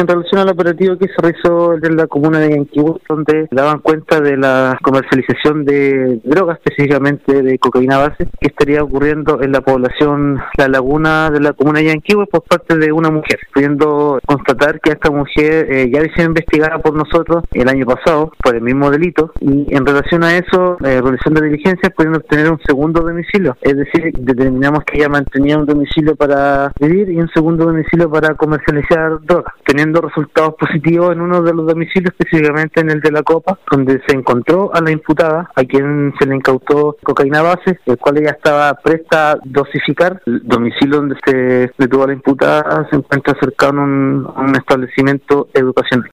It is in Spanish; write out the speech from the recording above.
En relación al operativo que se realizó en la comuna de Yanquihue, donde daban cuenta de la comercialización de drogas, específicamente de cocaína base, que estaría ocurriendo en la población La Laguna de la comuna de Yanquihue por parte de una mujer, pudiendo constatar que esta mujer eh, ya había sido investigada por nosotros el año pasado por el mismo delito y en relación a eso, eh, realizando diligencias, pudiendo obtener un segundo domicilio, es decir, determinamos que ella mantenía un domicilio para vivir y un segundo domicilio para comercializar drogas, teniendo resultados positivos en uno de los domicilios, específicamente en el de la Copa, donde se encontró a la imputada, a quien se le incautó cocaína base, el cual ella estaba presta a dosificar. El domicilio donde se detuvo a la imputada se encuentra cercano a un establecimiento educacional.